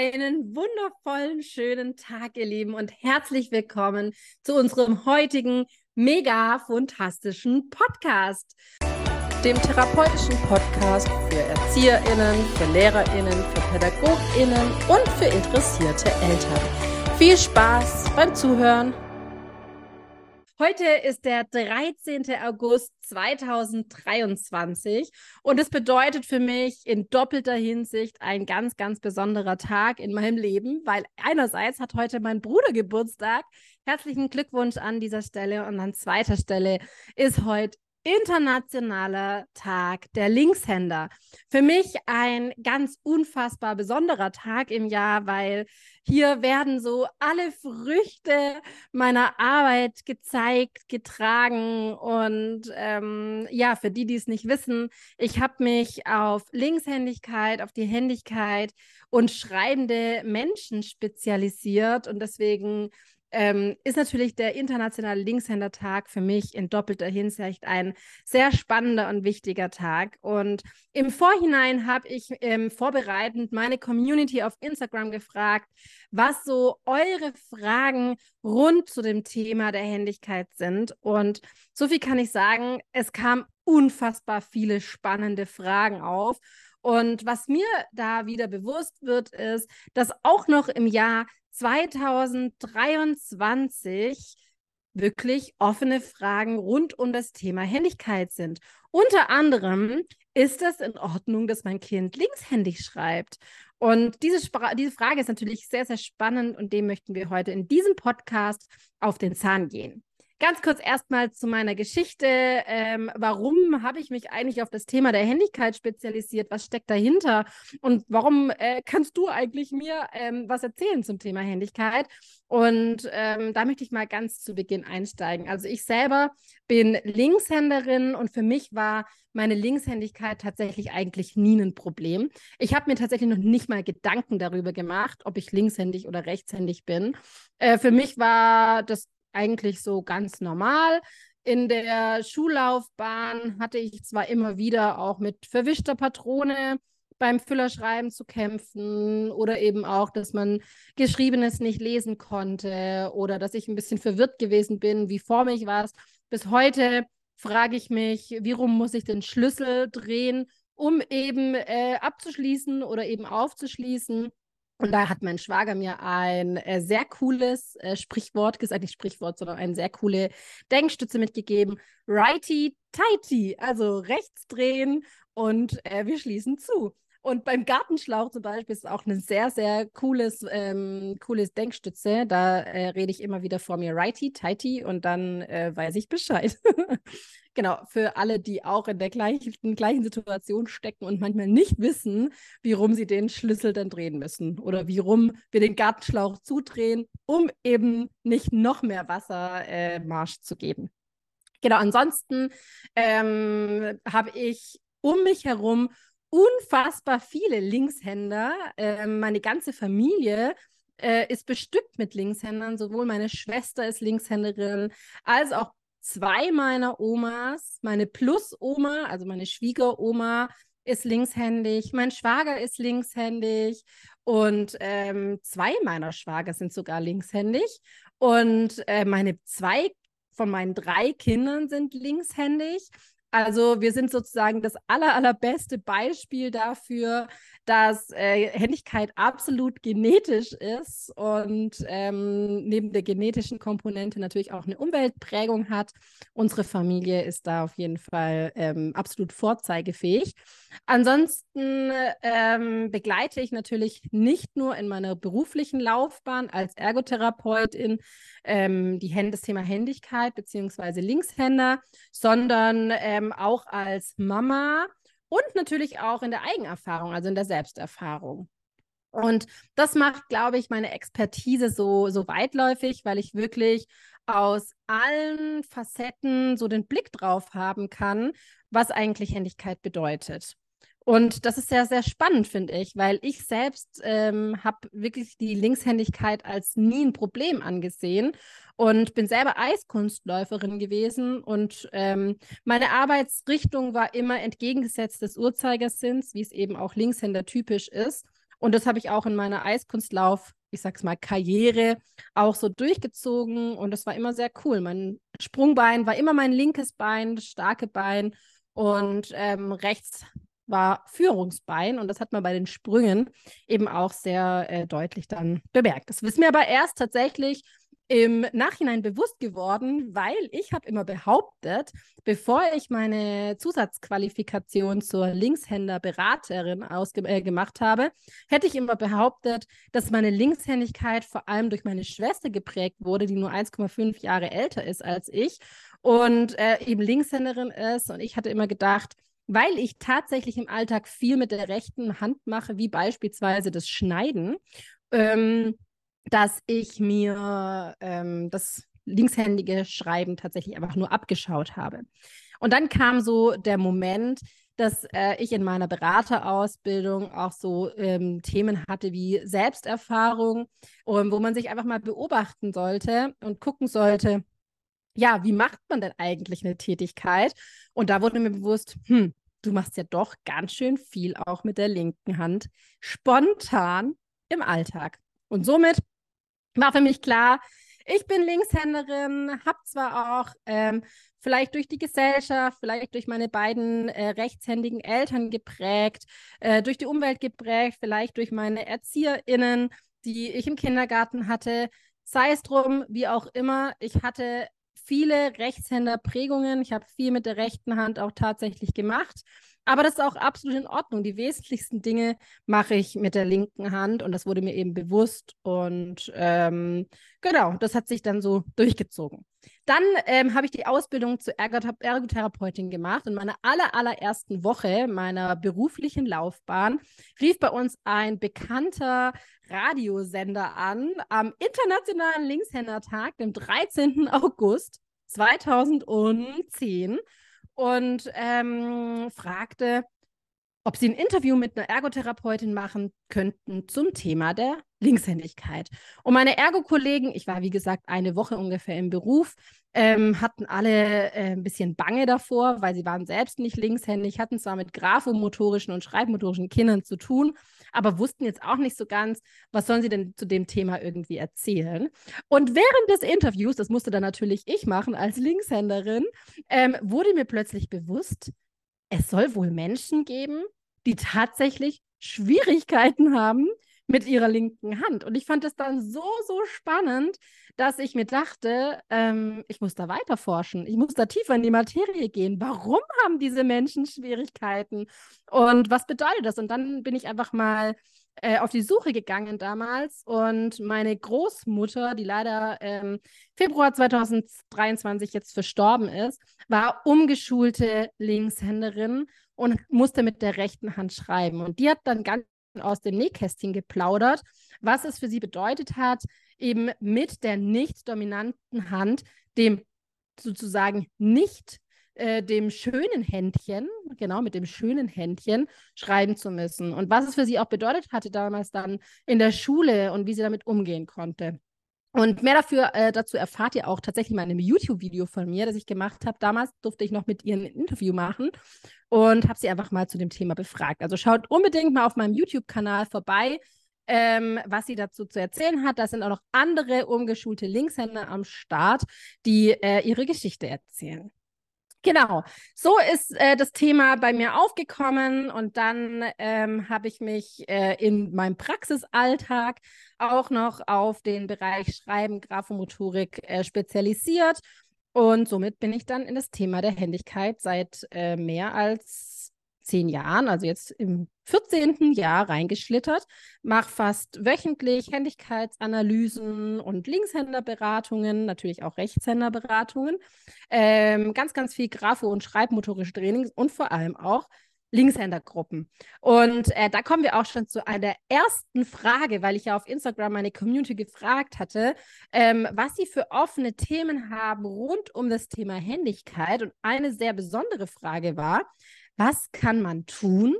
Einen wundervollen, schönen Tag, ihr Lieben, und herzlich willkommen zu unserem heutigen mega fantastischen Podcast. Dem therapeutischen Podcast für ErzieherInnen, für LehrerInnen, für PädagogInnen und für interessierte Eltern. Viel Spaß beim Zuhören! Heute ist der 13. August 2023 und es bedeutet für mich in doppelter Hinsicht ein ganz, ganz besonderer Tag in meinem Leben, weil einerseits hat heute mein Bruder Geburtstag. Herzlichen Glückwunsch an dieser Stelle und an zweiter Stelle ist heute Internationaler Tag der Linkshänder. Für mich ein ganz unfassbar besonderer Tag im Jahr, weil hier werden so alle Früchte meiner Arbeit gezeigt, getragen. Und ähm, ja, für die, die es nicht wissen, ich habe mich auf Linkshändigkeit, auf die Händigkeit und schreibende Menschen spezialisiert. Und deswegen ähm, ist natürlich der Internationale Linkshändertag für mich in doppelter Hinsicht ein sehr spannender und wichtiger Tag. Und im Vorhinein habe ich ähm, vorbereitend meine Community auf Instagram gefragt, was so eure Fragen rund zu dem Thema der Händigkeit sind. Und so viel kann ich sagen, es kam unfassbar viele spannende Fragen auf. Und was mir da wieder bewusst wird, ist, dass auch noch im Jahr 2023 wirklich offene Fragen rund um das Thema Händigkeit sind. Unter anderem, ist es in Ordnung, dass mein Kind linkshändig schreibt? Und diese, diese Frage ist natürlich sehr, sehr spannend und dem möchten wir heute in diesem Podcast auf den Zahn gehen. Ganz kurz erstmal zu meiner Geschichte. Ähm, warum habe ich mich eigentlich auf das Thema der Händigkeit spezialisiert? Was steckt dahinter? Und warum äh, kannst du eigentlich mir ähm, was erzählen zum Thema Händigkeit? Und ähm, da möchte ich mal ganz zu Beginn einsteigen. Also ich selber bin Linkshänderin und für mich war meine Linkshändigkeit tatsächlich eigentlich nie ein Problem. Ich habe mir tatsächlich noch nicht mal Gedanken darüber gemacht, ob ich linkshändig oder rechtshändig bin. Äh, für mich war das eigentlich so ganz normal. In der Schullaufbahn hatte ich zwar immer wieder auch mit verwischter Patrone beim Füllerschreiben zu kämpfen oder eben auch, dass man Geschriebenes nicht lesen konnte oder dass ich ein bisschen verwirrt gewesen bin, wie vor mich war es. Bis heute frage ich mich, wie rum muss ich den Schlüssel drehen, um eben äh, abzuschließen oder eben aufzuschließen. Und da hat mein Schwager mir ein äh, sehr cooles äh, Sprichwort gesagt, nicht Sprichwort, sondern eine sehr coole Denkstütze mitgegeben. Righty tighty, also rechts drehen und äh, wir schließen zu. Und beim Gartenschlauch zum Beispiel ist auch eine sehr, sehr cooles, ähm, cooles Denkstütze. Da äh, rede ich immer wieder vor mir righty, tighty und dann äh, weiß ich Bescheid. genau, für alle, die auch in der gleichen, gleichen Situation stecken und manchmal nicht wissen, wie rum sie den Schlüssel dann drehen müssen oder wie rum wir den Gartenschlauch zudrehen, um eben nicht noch mehr Wassermarsch äh, zu geben. Genau, ansonsten ähm, habe ich um mich herum unfassbar viele Linkshänder. Äh, meine ganze Familie äh, ist bestückt mit Linkshändern. Sowohl meine Schwester ist Linkshänderin, als auch zwei meiner Omas. Meine Plus-Oma, also meine Schwiegeroma, ist linkshändig. Mein Schwager ist linkshändig. Und ähm, zwei meiner Schwager sind sogar linkshändig. Und äh, meine zwei von meinen drei Kindern sind linkshändig. Also wir sind sozusagen das aller, allerbeste Beispiel dafür, dass äh, Händigkeit absolut genetisch ist und ähm, neben der genetischen Komponente natürlich auch eine Umweltprägung hat. Unsere Familie ist da auf jeden Fall ähm, absolut vorzeigefähig. Ansonsten ähm, begleite ich natürlich nicht nur in meiner beruflichen Laufbahn als Ergotherapeutin ähm, die das Thema Händigkeit bzw. Linkshänder, sondern ähm, auch als Mama und natürlich auch in der Eigenerfahrung, also in der Selbsterfahrung. Und das macht, glaube ich, meine Expertise so, so weitläufig, weil ich wirklich aus allen Facetten so den Blick drauf haben kann, was eigentlich Händigkeit bedeutet. Und das ist sehr, sehr spannend, finde ich, weil ich selbst ähm, habe wirklich die Linkshändigkeit als nie ein Problem angesehen und bin selber Eiskunstläuferin gewesen. Und ähm, meine Arbeitsrichtung war immer entgegengesetzt des Uhrzeigersinns, wie es eben auch Linkshänder typisch ist. Und das habe ich auch in meiner Eiskunstlauf, ich sag's mal, Karriere auch so durchgezogen. Und das war immer sehr cool. Mein Sprungbein war immer mein linkes Bein, das starke Bein. Und ähm, rechts war Führungsbein und das hat man bei den Sprüngen eben auch sehr äh, deutlich dann bemerkt. Das ist mir aber erst tatsächlich im Nachhinein bewusst geworden, weil ich habe immer behauptet, bevor ich meine Zusatzqualifikation zur Linkshänder-Beraterin äh, gemacht habe, hätte ich immer behauptet, dass meine Linkshändigkeit vor allem durch meine Schwester geprägt wurde, die nur 1,5 Jahre älter ist als ich und äh, eben Linkshänderin ist. Und ich hatte immer gedacht, weil ich tatsächlich im Alltag viel mit der rechten Hand mache, wie beispielsweise das Schneiden, ähm, dass ich mir ähm, das linkshändige Schreiben tatsächlich einfach nur abgeschaut habe. Und dann kam so der Moment, dass äh, ich in meiner Beraterausbildung auch so ähm, Themen hatte wie Selbsterfahrung, um, wo man sich einfach mal beobachten sollte und gucken sollte, ja, wie macht man denn eigentlich eine Tätigkeit? Und da wurde mir bewusst, hm, du machst ja doch ganz schön viel auch mit der linken Hand spontan im Alltag. Und somit war für mich klar, ich bin Linkshänderin, habe zwar auch ähm, vielleicht durch die Gesellschaft, vielleicht durch meine beiden äh, rechtshändigen Eltern geprägt, äh, durch die Umwelt geprägt, vielleicht durch meine ErzieherInnen, die ich im Kindergarten hatte. Sei es drum, wie auch immer, ich hatte viele Rechtshänderprägungen. Ich habe viel mit der rechten Hand auch tatsächlich gemacht. Aber das ist auch absolut in Ordnung. Die wesentlichsten Dinge mache ich mit der linken Hand und das wurde mir eben bewusst. Und ähm, genau, das hat sich dann so durchgezogen. Dann ähm, habe ich die Ausbildung zur Ergotherapeutin gemacht. In meiner aller, allerersten Woche meiner beruflichen Laufbahn rief bei uns ein bekannter Radiosender an am Internationalen Linkshändertag, dem 13. August 2010 und ähm, fragte, ob sie ein Interview mit einer Ergotherapeutin machen könnten zum Thema der Linkshändigkeit. Und meine Ergo-Kollegen, ich war wie gesagt eine Woche ungefähr im Beruf, ähm, hatten alle äh, ein bisschen Bange davor, weil sie waren selbst nicht linkshändig, hatten zwar mit graphomotorischen und schreibmotorischen Kindern zu tun, aber wussten jetzt auch nicht so ganz, was sollen sie denn zu dem Thema irgendwie erzählen. Und während des Interviews, das musste dann natürlich ich machen als Linkshänderin, ähm, wurde mir plötzlich bewusst, es soll wohl Menschen geben, die tatsächlich Schwierigkeiten haben mit ihrer linken Hand. Und ich fand es dann so, so spannend, dass ich mir dachte, ähm, ich muss da weiter forschen. Ich muss da tiefer in die Materie gehen. Warum haben diese Menschen Schwierigkeiten? Und was bedeutet das? Und dann bin ich einfach mal äh, auf die Suche gegangen damals und meine Großmutter, die leider ähm, Februar 2023 jetzt verstorben ist, war umgeschulte Linkshänderin und musste mit der rechten Hand schreiben. Und die hat dann ganz aus dem Nähkästchen geplaudert, was es für sie bedeutet hat, eben mit der nicht dominanten Hand, dem sozusagen nicht äh, dem schönen Händchen, genau mit dem schönen Händchen, schreiben zu müssen. Und was es für sie auch bedeutet hatte damals dann in der Schule und wie sie damit umgehen konnte. Und mehr dafür, äh, dazu erfahrt ihr auch tatsächlich mal in einem YouTube-Video von mir, das ich gemacht habe. Damals durfte ich noch mit ihr ein Interview machen und habe sie einfach mal zu dem Thema befragt. Also schaut unbedingt mal auf meinem YouTube-Kanal vorbei, ähm, was sie dazu zu erzählen hat. Da sind auch noch andere umgeschulte Linkshänder am Start, die äh, ihre Geschichte erzählen. Genau, so ist äh, das Thema bei mir aufgekommen und dann ähm, habe ich mich äh, in meinem Praxisalltag auch noch auf den Bereich Schreiben, Graphomotorik äh, spezialisiert. Und somit bin ich dann in das Thema der Händigkeit seit äh, mehr als zehn Jahren, also jetzt im 14. Jahr reingeschlittert, mache fast wöchentlich Händigkeitsanalysen und Linkshänderberatungen, natürlich auch Rechtshänderberatungen, ähm, ganz, ganz viel Grafo- und Schreibmotorische Trainings und vor allem auch Linkshändergruppen. Und äh, da kommen wir auch schon zu einer ersten Frage, weil ich ja auf Instagram meine Community gefragt hatte, ähm, was sie für offene Themen haben rund um das Thema Händigkeit. Und eine sehr besondere Frage war, was kann man tun?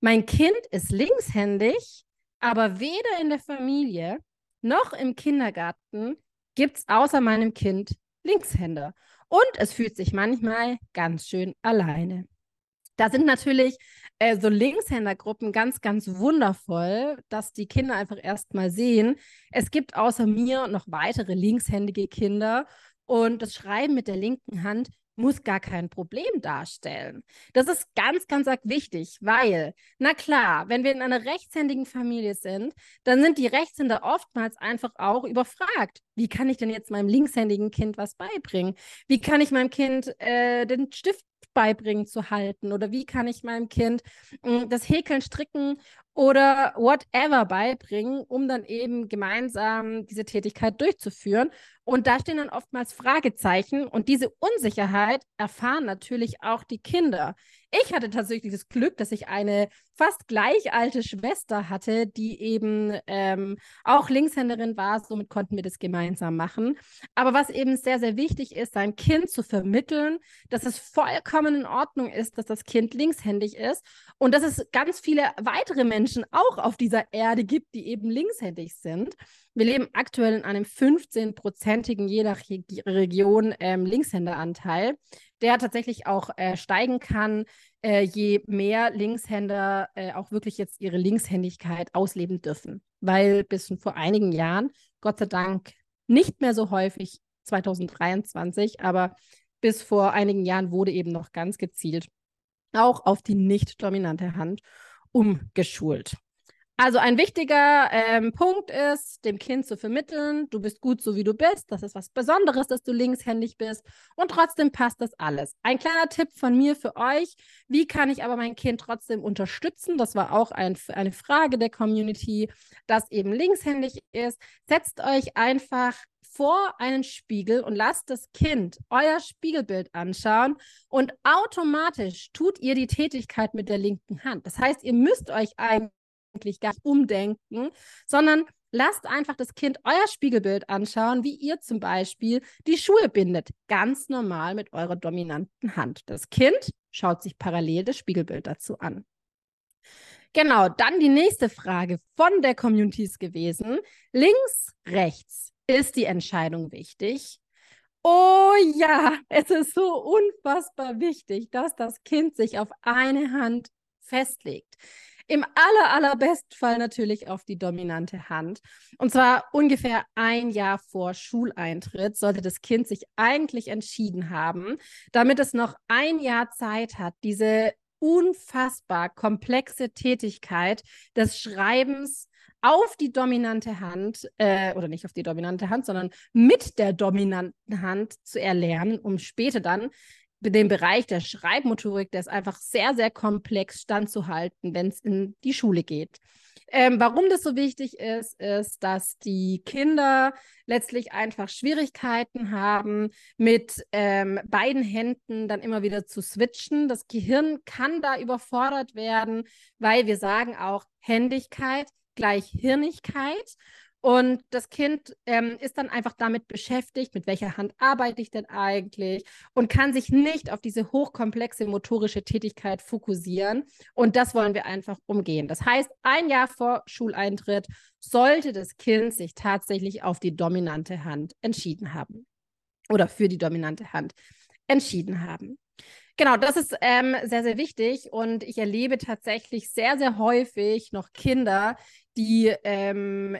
Mein Kind ist linkshändig, aber weder in der Familie noch im Kindergarten gibt es außer meinem Kind Linkshänder. Und es fühlt sich manchmal ganz schön alleine. Da sind natürlich äh, so Linkshändergruppen ganz, ganz wundervoll, dass die Kinder einfach erst mal sehen, es gibt außer mir noch weitere linkshändige Kinder und das Schreiben mit der linken Hand muss gar kein Problem darstellen. Das ist ganz, ganz wichtig, weil, na klar, wenn wir in einer rechtshändigen Familie sind, dann sind die Rechtshänder oftmals einfach auch überfragt. Wie kann ich denn jetzt meinem linkshändigen Kind was beibringen? Wie kann ich meinem Kind äh, den Stift beibringen zu halten? Oder wie kann ich meinem Kind äh, das Häkeln, Stricken oder whatever beibringen, um dann eben gemeinsam diese Tätigkeit durchzuführen. Und da stehen dann oftmals Fragezeichen und diese Unsicherheit erfahren natürlich auch die Kinder. Ich hatte tatsächlich das Glück, dass ich eine fast gleich alte Schwester hatte, die eben ähm, auch Linkshänderin war. Somit konnten wir das gemeinsam machen. Aber was eben sehr, sehr wichtig ist, sein Kind zu vermitteln, dass es vollkommen in Ordnung ist, dass das Kind linkshändig ist und dass es ganz viele weitere Menschen auch auf dieser Erde gibt, die eben linkshändig sind. Wir leben aktuell in einem 15-prozentigen, je nach Region, ähm, Linkshänderanteil, der tatsächlich auch äh, steigen kann, äh, je mehr Linkshänder äh, auch wirklich jetzt ihre Linkshändigkeit ausleben dürfen. Weil bis vor einigen Jahren, Gott sei Dank, nicht mehr so häufig 2023, aber bis vor einigen Jahren wurde eben noch ganz gezielt auch auf die nicht dominante Hand umgeschult. Also ein wichtiger ähm, Punkt ist, dem Kind zu vermitteln, du bist gut so wie du bist, das ist was Besonderes, dass du linkshändig bist und trotzdem passt das alles. Ein kleiner Tipp von mir für euch, wie kann ich aber mein Kind trotzdem unterstützen? Das war auch ein, eine Frage der Community, das eben linkshändig ist. Setzt euch einfach vor einen Spiegel und lasst das Kind euer Spiegelbild anschauen und automatisch tut ihr die Tätigkeit mit der linken Hand. Das heißt, ihr müsst euch eigentlich eigentlich gar nicht umdenken, sondern lasst einfach das Kind euer Spiegelbild anschauen, wie ihr zum Beispiel die Schuhe bindet. Ganz normal mit eurer dominanten Hand. Das Kind schaut sich parallel das Spiegelbild dazu an. Genau, dann die nächste Frage von der Community ist gewesen. Links, rechts. Ist die Entscheidung wichtig? Oh ja, es ist so unfassbar wichtig, dass das Kind sich auf eine Hand festlegt. Im aller, allerbesten Fall natürlich auf die dominante Hand. Und zwar ungefähr ein Jahr vor Schuleintritt sollte das Kind sich eigentlich entschieden haben, damit es noch ein Jahr Zeit hat, diese unfassbar komplexe Tätigkeit des Schreibens auf die dominante Hand, äh, oder nicht auf die dominante Hand, sondern mit der dominanten Hand zu erlernen, um später dann den Bereich der Schreibmotorik, der ist einfach sehr, sehr komplex standzuhalten, wenn es in die Schule geht. Ähm, warum das so wichtig ist, ist, dass die Kinder letztlich einfach Schwierigkeiten haben, mit ähm, beiden Händen dann immer wieder zu switchen. Das Gehirn kann da überfordert werden, weil wir sagen auch Händigkeit gleich Hirnigkeit. Und das Kind ähm, ist dann einfach damit beschäftigt, mit welcher Hand arbeite ich denn eigentlich und kann sich nicht auf diese hochkomplexe motorische Tätigkeit fokussieren. Und das wollen wir einfach umgehen. Das heißt, ein Jahr vor Schuleintritt sollte das Kind sich tatsächlich auf die dominante Hand entschieden haben oder für die dominante Hand entschieden haben. Genau, das ist ähm, sehr, sehr wichtig und ich erlebe tatsächlich sehr, sehr häufig noch Kinder, die ähm,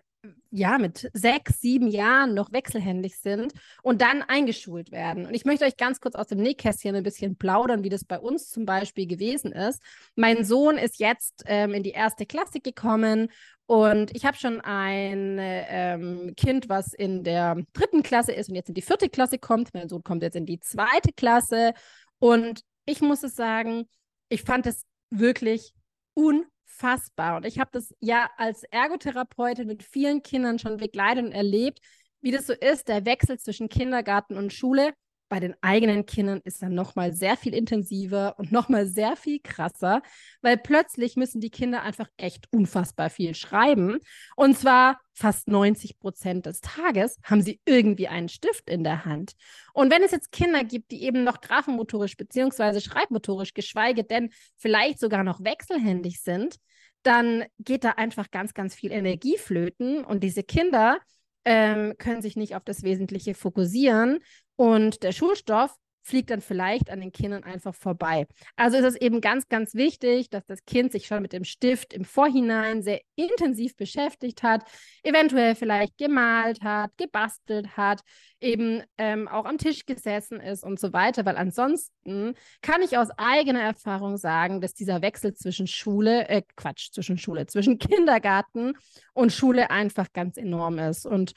ja, mit sechs, sieben Jahren noch wechselhändig sind und dann eingeschult werden. Und ich möchte euch ganz kurz aus dem Nähkästchen ein bisschen plaudern, wie das bei uns zum Beispiel gewesen ist. Mein Sohn ist jetzt ähm, in die erste Klasse gekommen und ich habe schon ein ähm, Kind, was in der dritten Klasse ist und jetzt in die vierte Klasse kommt. Mein Sohn kommt jetzt in die zweite Klasse. Und ich muss es sagen, ich fand es wirklich unfassbar unfassbar. Und ich habe das ja als Ergotherapeutin mit vielen Kindern schon begleitet und erlebt, wie das so ist, der Wechsel zwischen Kindergarten und Schule. Bei den eigenen Kindern ist dann nochmal sehr viel intensiver und nochmal sehr viel krasser, weil plötzlich müssen die Kinder einfach echt unfassbar viel schreiben. Und zwar fast 90 Prozent des Tages haben sie irgendwie einen Stift in der Hand. Und wenn es jetzt Kinder gibt, die eben noch graphenmotorisch bzw. schreibmotorisch, geschweige denn vielleicht sogar noch wechselhändig sind, dann geht da einfach ganz, ganz viel Energie flöten und diese Kinder ähm, können sich nicht auf das Wesentliche fokussieren. Und der Schulstoff fliegt dann vielleicht an den Kindern einfach vorbei. Also ist es eben ganz, ganz wichtig, dass das Kind sich schon mit dem Stift im Vorhinein sehr intensiv beschäftigt hat, eventuell vielleicht gemalt hat, gebastelt hat, eben ähm, auch am Tisch gesessen ist und so weiter, weil ansonsten kann ich aus eigener Erfahrung sagen, dass dieser Wechsel zwischen Schule, äh, Quatsch, zwischen Schule, zwischen Kindergarten und Schule einfach ganz enorm ist. Und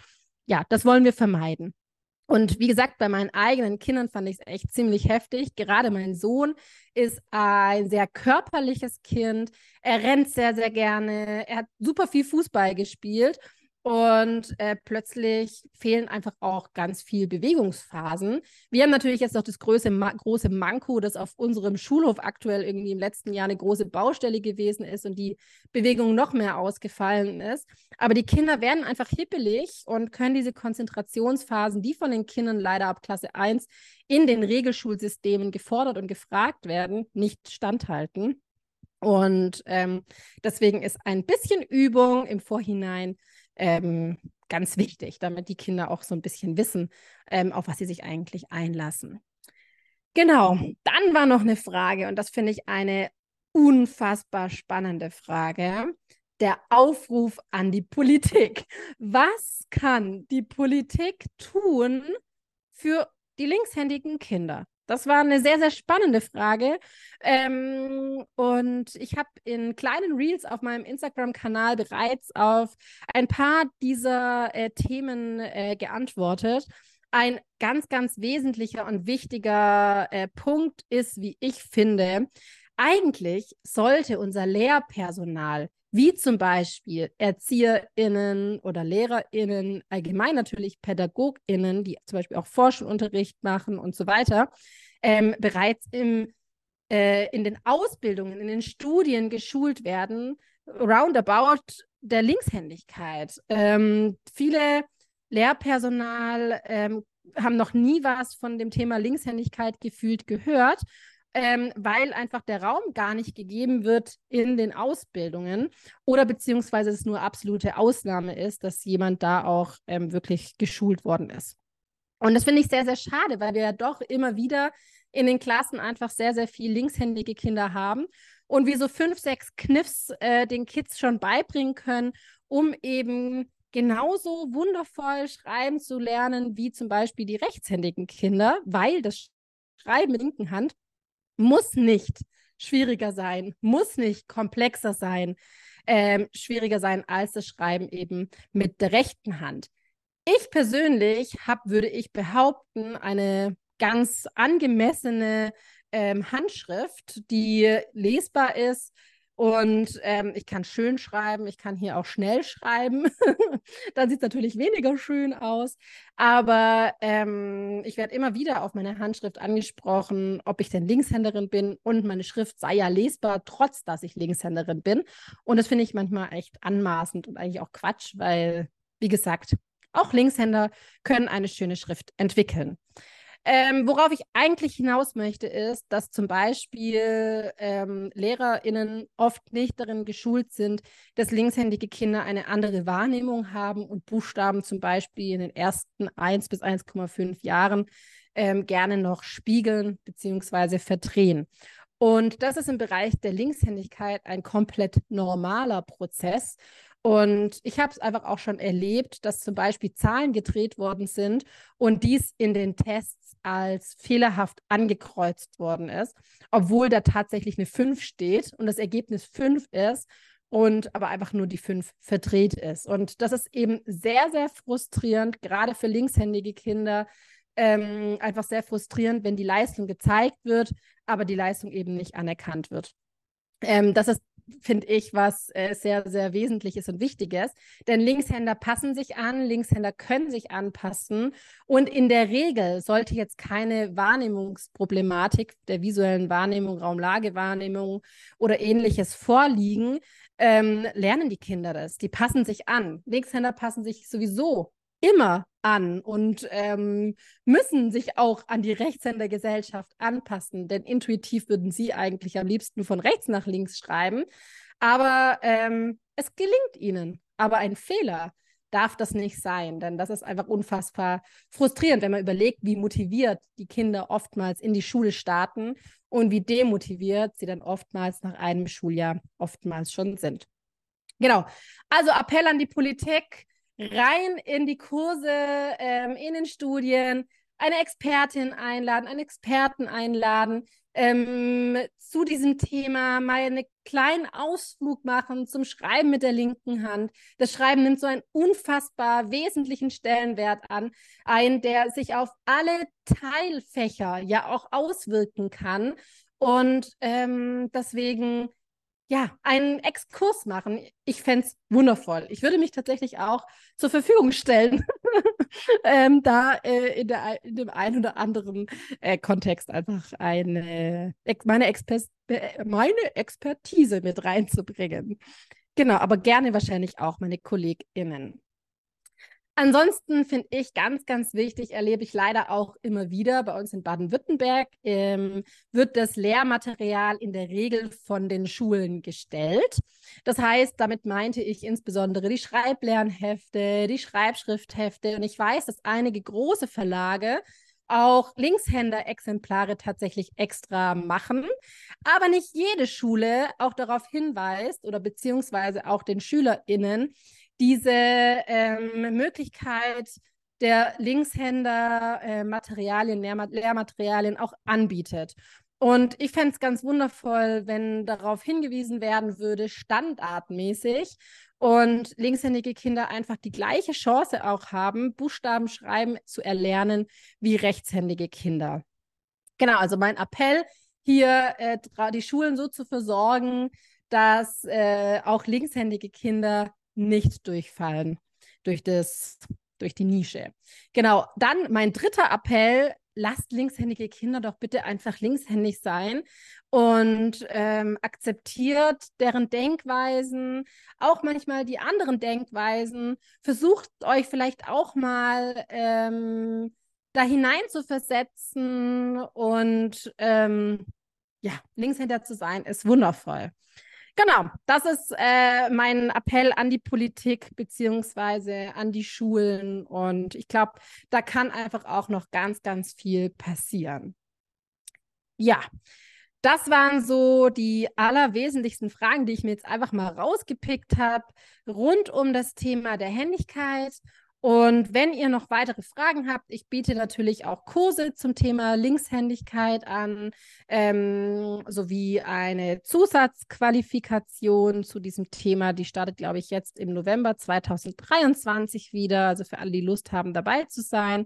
ja, das wollen wir vermeiden. Und wie gesagt, bei meinen eigenen Kindern fand ich es echt ziemlich heftig. Gerade mein Sohn ist ein sehr körperliches Kind. Er rennt sehr, sehr gerne. Er hat super viel Fußball gespielt. Und äh, plötzlich fehlen einfach auch ganz viel Bewegungsphasen. Wir haben natürlich jetzt noch das große, Ma große Manko, das auf unserem Schulhof aktuell irgendwie im letzten Jahr eine große Baustelle gewesen ist und die Bewegung noch mehr ausgefallen ist. Aber die Kinder werden einfach hippelig und können diese Konzentrationsphasen, die von den Kindern leider ab Klasse 1 in den Regelschulsystemen gefordert und gefragt werden, nicht standhalten. Und ähm, deswegen ist ein bisschen Übung im Vorhinein ähm, ganz wichtig, damit die Kinder auch so ein bisschen wissen, ähm, auf was sie sich eigentlich einlassen. Genau, dann war noch eine Frage und das finde ich eine unfassbar spannende Frage. Der Aufruf an die Politik. Was kann die Politik tun für die linkshändigen Kinder? Das war eine sehr, sehr spannende Frage. Ähm, und ich habe in kleinen Reels auf meinem Instagram-Kanal bereits auf ein paar dieser äh, Themen äh, geantwortet. Ein ganz, ganz wesentlicher und wichtiger äh, Punkt ist, wie ich finde, eigentlich sollte unser Lehrpersonal wie zum Beispiel ErzieherInnen oder LehrerInnen, allgemein natürlich PädagogInnen, die zum Beispiel auch Forschungsunterricht machen und so weiter, ähm, bereits im, äh, in den Ausbildungen, in den Studien geschult werden, roundabout der Linkshändigkeit. Ähm, viele Lehrpersonal ähm, haben noch nie was von dem Thema Linkshändigkeit gefühlt gehört ähm, weil einfach der Raum gar nicht gegeben wird in den Ausbildungen oder beziehungsweise es nur absolute Ausnahme ist, dass jemand da auch ähm, wirklich geschult worden ist. Und das finde ich sehr, sehr schade, weil wir ja doch immer wieder in den Klassen einfach sehr, sehr viel linkshändige Kinder haben und wir so fünf, sechs Kniffs äh, den Kids schon beibringen können, um eben genauso wundervoll schreiben zu lernen wie zum Beispiel die rechtshändigen Kinder, weil das Schreiben mit linken Hand muss nicht schwieriger sein, muss nicht komplexer sein, ähm, schwieriger sein als das Schreiben eben mit der rechten Hand. Ich persönlich habe, würde ich behaupten, eine ganz angemessene ähm, Handschrift, die lesbar ist, und ähm, ich kann schön schreiben, ich kann hier auch schnell schreiben. Dann sieht es natürlich weniger schön aus. Aber ähm, ich werde immer wieder auf meine Handschrift angesprochen, ob ich denn Linkshänderin bin und meine Schrift sei ja lesbar, trotz dass ich Linkshänderin bin. Und das finde ich manchmal echt anmaßend und eigentlich auch Quatsch, weil, wie gesagt, auch Linkshänder können eine schöne Schrift entwickeln. Ähm, worauf ich eigentlich hinaus möchte, ist, dass zum Beispiel ähm, LehrerInnen oft nicht darin geschult sind, dass linkshändige Kinder eine andere Wahrnehmung haben und Buchstaben zum Beispiel in den ersten 1 bis 1,5 Jahren ähm, gerne noch spiegeln bzw. verdrehen. Und das ist im Bereich der Linkshändigkeit ein komplett normaler Prozess. Und ich habe es einfach auch schon erlebt, dass zum Beispiel Zahlen gedreht worden sind und dies in den Tests als fehlerhaft angekreuzt worden ist, obwohl da tatsächlich eine 5 steht und das Ergebnis 5 ist und aber einfach nur die 5 verdreht ist. Und das ist eben sehr, sehr frustrierend, gerade für linkshändige Kinder. Ähm, einfach sehr frustrierend, wenn die Leistung gezeigt wird, aber die Leistung eben nicht anerkannt wird. Ähm, das ist finde ich, was äh, sehr, sehr wesentlich ist und wichtig ist. Denn Linkshänder passen sich an, Linkshänder können sich anpassen. Und in der Regel sollte jetzt keine Wahrnehmungsproblematik der visuellen Wahrnehmung, Raumlagewahrnehmung oder ähnliches vorliegen, ähm, lernen die Kinder das. Die passen sich an. Linkshänder passen sich sowieso immer an und ähm, müssen sich auch an die Rechtshändergesellschaft anpassen, denn intuitiv würden sie eigentlich am liebsten von rechts nach links schreiben. Aber ähm, es gelingt ihnen. Aber ein Fehler darf das nicht sein, denn das ist einfach unfassbar frustrierend, wenn man überlegt, wie motiviert die Kinder oftmals in die Schule starten und wie demotiviert sie dann oftmals nach einem Schuljahr oftmals schon sind. Genau. Also Appell an die Politik, rein in die Kurse, ähm, in den Studien, eine Expertin einladen, einen Experten einladen, ähm, zu diesem Thema mal einen kleinen Ausflug machen zum Schreiben mit der linken Hand. Das Schreiben nimmt so einen unfassbar wesentlichen Stellenwert an, ein, der sich auf alle Teilfächer ja auch auswirken kann. Und ähm, deswegen ja, einen Exkurs machen. Ich fände es wundervoll. Ich würde mich tatsächlich auch zur Verfügung stellen, ähm, da äh, in, der, in dem einen oder anderen äh, Kontext einfach eine, meine, Exper äh, meine Expertise mit reinzubringen. Genau, aber gerne wahrscheinlich auch meine KollegInnen. Ansonsten finde ich ganz, ganz wichtig, erlebe ich leider auch immer wieder bei uns in Baden-Württemberg, ähm, wird das Lehrmaterial in der Regel von den Schulen gestellt. Das heißt, damit meinte ich insbesondere die Schreiblernhefte, die Schreibschrifthefte. Und ich weiß, dass einige große Verlage auch Linkshänder-Exemplare tatsächlich extra machen, aber nicht jede Schule auch darauf hinweist oder beziehungsweise auch den SchülerInnen, diese ähm, Möglichkeit der Linkshänder äh, Materialien, Lehrma Lehrmaterialien auch anbietet. Und ich fände es ganz wundervoll, wenn darauf hingewiesen werden würde, standardmäßig und linkshändige Kinder einfach die gleiche Chance auch haben, Buchstaben schreiben zu erlernen wie rechtshändige Kinder. Genau, also mein Appell hier, äh, die Schulen so zu versorgen, dass äh, auch linkshändige Kinder nicht durchfallen durch das durch die Nische. Genau, dann mein dritter Appell, lasst linkshändige Kinder doch bitte einfach linkshändig sein und ähm, akzeptiert deren Denkweisen, auch manchmal die anderen Denkweisen. Versucht euch vielleicht auch mal ähm, da hinein zu versetzen und ähm, ja, Linkshänder zu sein, ist wundervoll. Genau, das ist äh, mein Appell an die Politik beziehungsweise an die Schulen. Und ich glaube, da kann einfach auch noch ganz, ganz viel passieren. Ja, das waren so die allerwesentlichsten Fragen, die ich mir jetzt einfach mal rausgepickt habe, rund um das Thema der Händigkeit und wenn ihr noch weitere Fragen habt, ich biete natürlich auch Kurse zum Thema Linkshändigkeit an, ähm, sowie eine Zusatzqualifikation zu diesem Thema. Die startet, glaube ich, jetzt im November 2023 wieder. Also für alle, die Lust haben, dabei zu sein.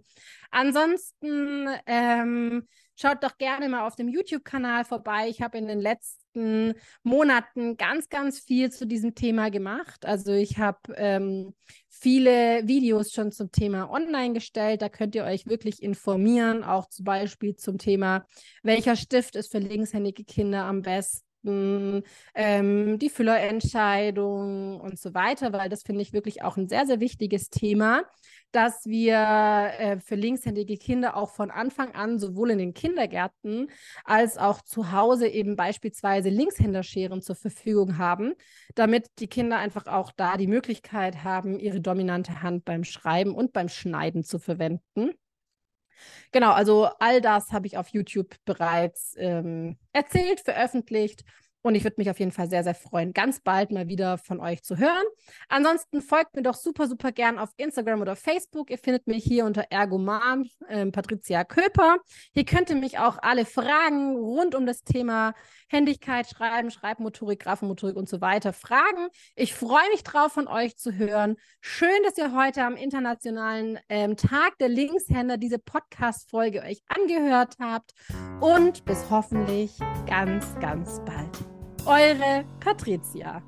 Ansonsten ähm, schaut doch gerne mal auf dem YouTube-Kanal vorbei. Ich habe in den letzten Monaten ganz, ganz viel zu diesem Thema gemacht. Also ich habe ähm, viele Videos schon zum Thema online gestellt. Da könnt ihr euch wirklich informieren, auch zum Beispiel zum Thema, welcher Stift ist für linkshändige Kinder am besten, ähm, die Füllerentscheidung und so weiter, weil das finde ich wirklich auch ein sehr, sehr wichtiges Thema dass wir äh, für linkshändige Kinder auch von Anfang an sowohl in den Kindergärten als auch zu Hause eben beispielsweise Linkshänderscheren zur Verfügung haben, damit die Kinder einfach auch da die Möglichkeit haben, ihre dominante Hand beim Schreiben und beim Schneiden zu verwenden. Genau, also all das habe ich auf YouTube bereits ähm, erzählt, veröffentlicht und ich würde mich auf jeden Fall sehr, sehr freuen, ganz bald mal wieder von euch zu hören. Ansonsten folgt mir doch super, super gern auf Instagram oder Facebook. Ihr findet mich hier unter Ergomam, äh, Patricia Köper. Hier könnt ihr mich auch alle Fragen rund um das Thema Händigkeit, Schreiben, Schreibmotorik, Grafenmotorik und so weiter fragen. Ich freue mich drauf, von euch zu hören. Schön, dass ihr heute am Internationalen ähm, Tag der Linkshänder diese Podcast-Folge euch angehört habt. Und bis hoffentlich ganz, ganz bald. Eure Patricia.